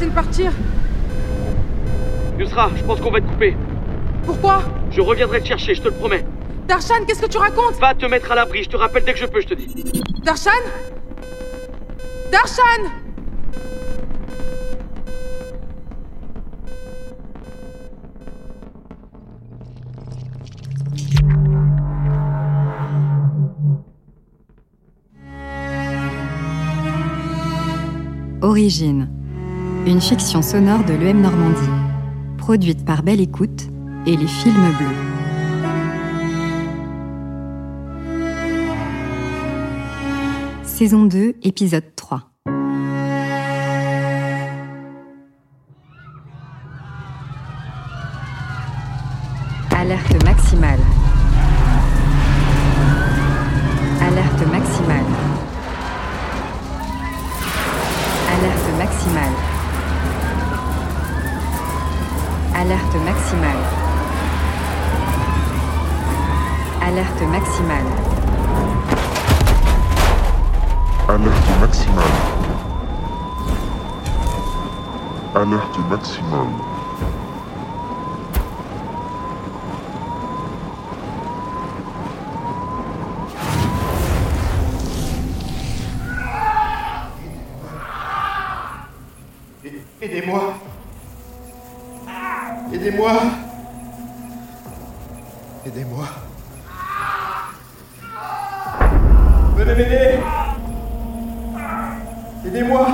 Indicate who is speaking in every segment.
Speaker 1: va-t-il partir
Speaker 2: Yusra, je pense qu'on va être coupé.
Speaker 1: Pourquoi?
Speaker 2: Je reviendrai te chercher, je te le promets.
Speaker 1: Darshan, qu'est-ce que tu racontes?
Speaker 2: Va te mettre à l'abri, je te rappelle dès que je peux, je te dis.
Speaker 1: Darshan? Darshan?
Speaker 3: Origine, une fiction sonore de l'EM Normandie, produite par Belle Écoute et les Films Bleus. Saison 2, épisode 3. Alerte maximale. Alerte maximale. Alerte maximale. Alerte maximale. Alerte maximale.
Speaker 4: Alerte maximale. Alerte maximale.
Speaker 5: Aidez-moi. Aidez-moi. Venez m'aider. Aidez-moi.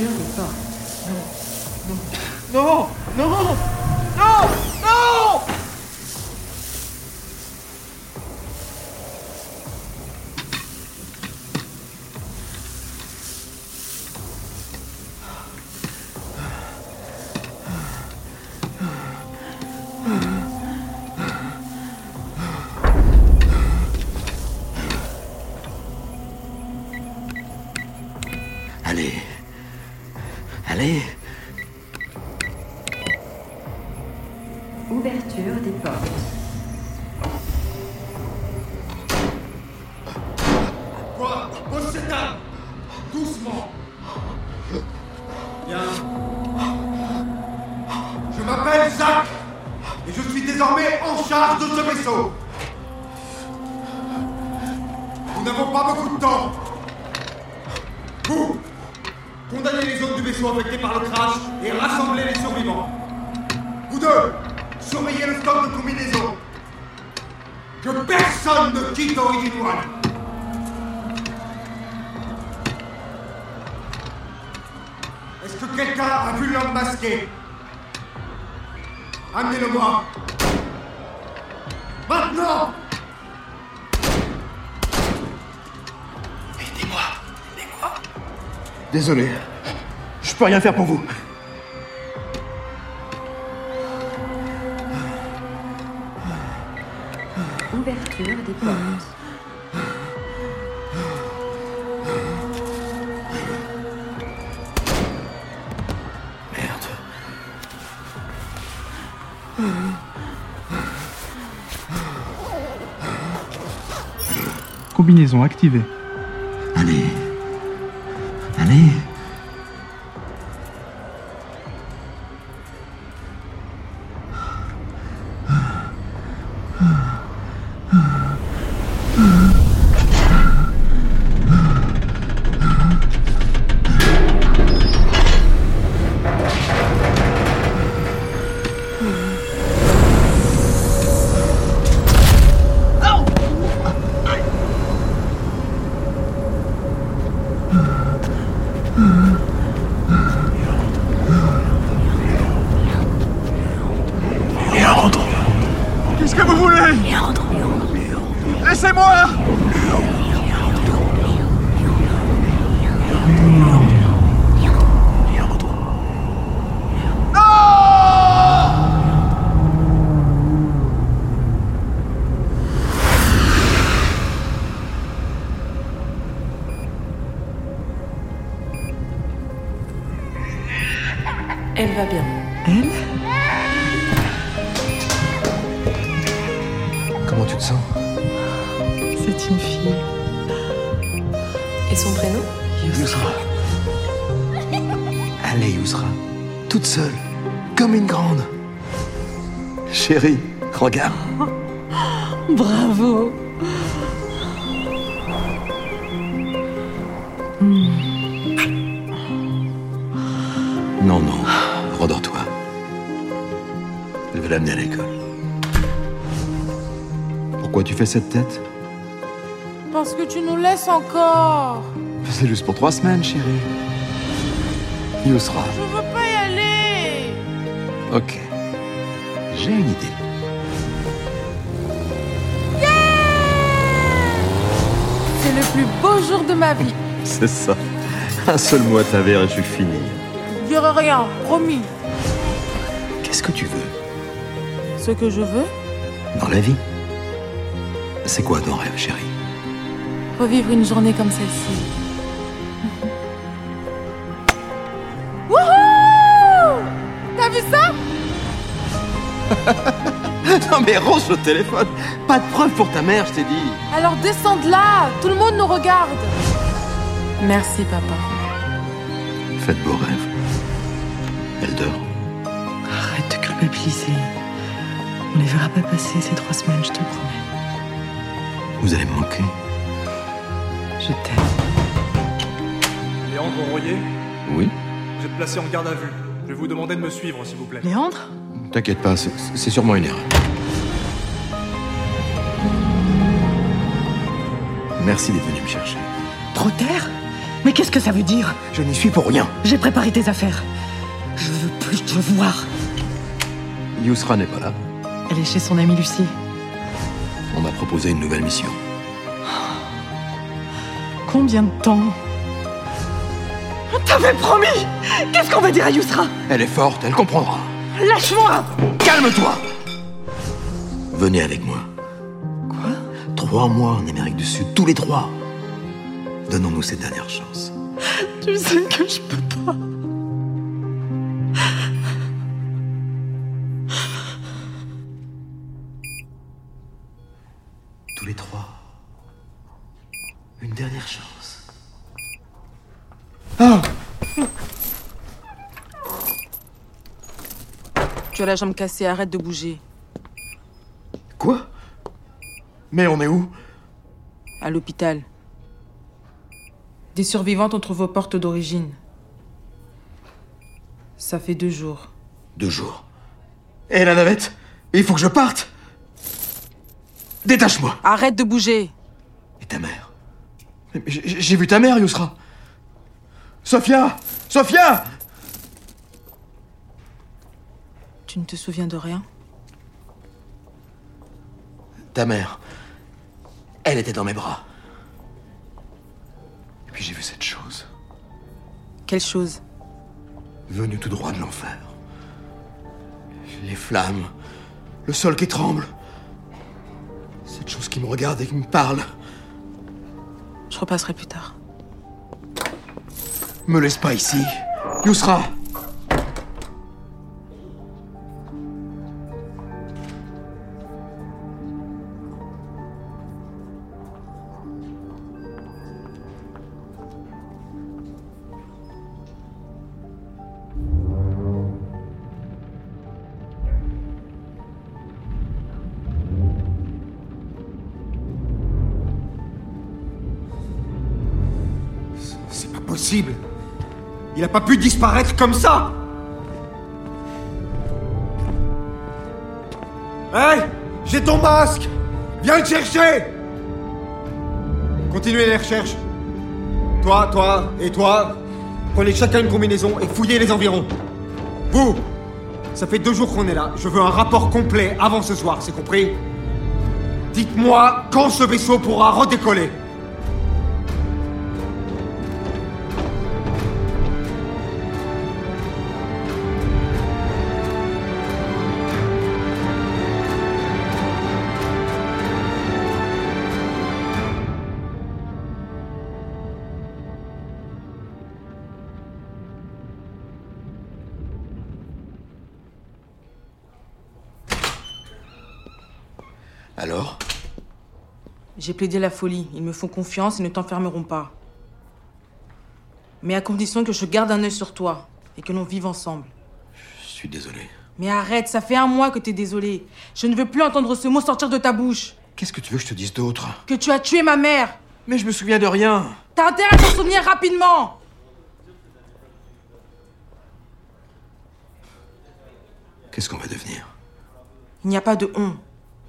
Speaker 3: Fermeture des portes.
Speaker 5: Non, Quoi Pose cette arme Doucement Bien. Je m'appelle Zach et je suis désormais en charge de ce vaisseau. Nous n'avons pas beaucoup de temps. Vous, condamnez les zones du vaisseau affectées par le crash et rassemblez les survivants. Vous deux, surveillez le stock de combinaisons. Que personne ne quitte Origin One. Est-ce que quelqu'un a vu l'homme masqué? Amenez-le-moi Maintenant
Speaker 6: Aidez-moi. Aidez-moi.
Speaker 5: Désolé, je peux rien faire pour vous.
Speaker 7: Combinaison activée.
Speaker 6: Léandre. Toute seule. Comme une grande. Chérie, regarde.
Speaker 1: Bravo.
Speaker 6: Non, non. Rendors-toi. Je vais l'amener à l'école. Pourquoi tu fais cette tête?
Speaker 1: Parce que tu nous laisses encore.
Speaker 6: C'est juste pour trois semaines, chérie. Yousra.
Speaker 1: Je veux pas y aller.
Speaker 6: Ok. J'ai une idée.
Speaker 1: C'est le plus beau jour de ma vie.
Speaker 6: C'est ça. Un seul mot à ta verre et je suis fini.
Speaker 1: Je dirai rien, promis.
Speaker 6: Qu'est-ce que tu veux?
Speaker 1: Ce que je veux,
Speaker 6: dans la vie? C'est quoi ton rêve, chérie?
Speaker 1: Revivre une journée comme celle-ci.
Speaker 6: Non mais range le téléphone Pas de preuve pour ta mère, je t'ai dit
Speaker 1: Alors descends de là, tout le monde nous regarde. Merci papa.
Speaker 6: Faites beaux rêves. Elle dort.
Speaker 8: Arrête de culpabiliser. On les verra pas passer ces trois semaines, je te le promets.
Speaker 6: Vous allez me manquer.
Speaker 8: Je t'aime.
Speaker 9: Léandre Royer,
Speaker 6: Oui
Speaker 9: vous êtes placé en garde à vue. Je vais vous demander de me suivre, s'il vous plaît.
Speaker 8: Léandre?
Speaker 6: T'inquiète pas, c'est sûrement une erreur. Merci d'être venu me chercher.
Speaker 8: Trop tard? Mais qu'est-ce que ça veut dire?
Speaker 6: Je n'y suis pour rien.
Speaker 8: J'ai préparé tes affaires. Je veux plus te voir.
Speaker 6: Yousra n'est pas là.
Speaker 8: Elle est chez son amie Lucie.
Speaker 6: On m'a proposé une nouvelle mission.
Speaker 8: Combien de temps? T'avais promis Qu'est-ce qu'on va dire à Yousra?
Speaker 6: Elle est forte, elle comprendra.
Speaker 8: Lâche-moi
Speaker 6: Calme-toi Venez avec moi.
Speaker 8: Quoi?
Speaker 6: Trois mois en Amérique du Sud, tous les trois. Donnons-nous cette dernière chance.
Speaker 8: Tu sais que je peux pas.
Speaker 1: La jambe cassée, arrête de bouger.
Speaker 6: Quoi? Mais on est où?
Speaker 1: À l'hôpital. Des survivantes ont trouvé aux portes d'origine. Ça fait deux jours.
Speaker 6: Deux jours? Et la navette Il faut que je parte Détache-moi
Speaker 1: Arrête de bouger
Speaker 6: Et ta mère? J'ai j'ai vu ta mère, Yousra Sophia Sophia
Speaker 1: Tu ne te souviens de rien
Speaker 6: Ta mère. Elle était dans mes bras. Et puis j'ai vu cette chose,
Speaker 1: Quelle chose
Speaker 6: venue tout droit de l'enfer. Les flammes, le sol qui tremble. Cette chose qui me regarde et qui me parle.
Speaker 1: Je repasserai plus tard.
Speaker 6: Me laisse pas ici. Yousra
Speaker 5: Il a pas pu disparaître comme ça. Hé J'ai ton masque Viens le chercher Continuez les recherches. Toi, toi et toi, prenez chacun une combinaison et fouillez les environs. Vous Ça fait deux jours qu'on est là. Je veux un rapport complet avant ce soir, c'est compris? Dites-moi quand ce vaisseau pourra redécoller.
Speaker 6: Alors
Speaker 1: J'ai plaidé la folie. Ils me font confiance et ne t'enfermeront pas. Mais à condition que je garde un œil sur toi et que l'on vive ensemble.
Speaker 6: Je suis désolé.
Speaker 1: Mais arrête, ça fait un mois que t'es désolé. Je ne veux plus entendre ce mot sortir de ta bouche.
Speaker 6: Qu'est-ce que tu veux que je te dise d'autre?
Speaker 1: Que tu as tué ma mère.
Speaker 6: Mais je me souviens de rien.
Speaker 1: T'as intérêt à t'en souvenir rapidement.
Speaker 6: Qu'est-ce qu'on va devenir?
Speaker 1: Il n'y a pas de on.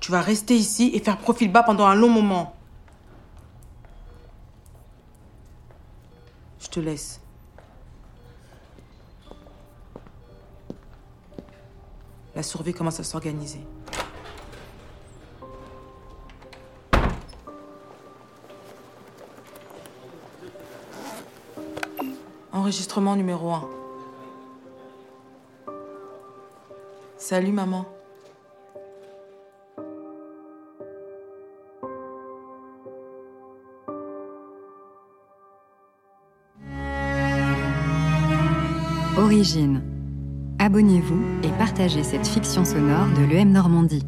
Speaker 1: Tu vas rester ici et faire profil bas pendant un long moment. Je te laisse. La survie commence à s'organiser. Enregistrement numéro 1. Salut maman.
Speaker 3: Origine. Abonnez-vous et partagez cette fiction sonore de l'EM Normandie.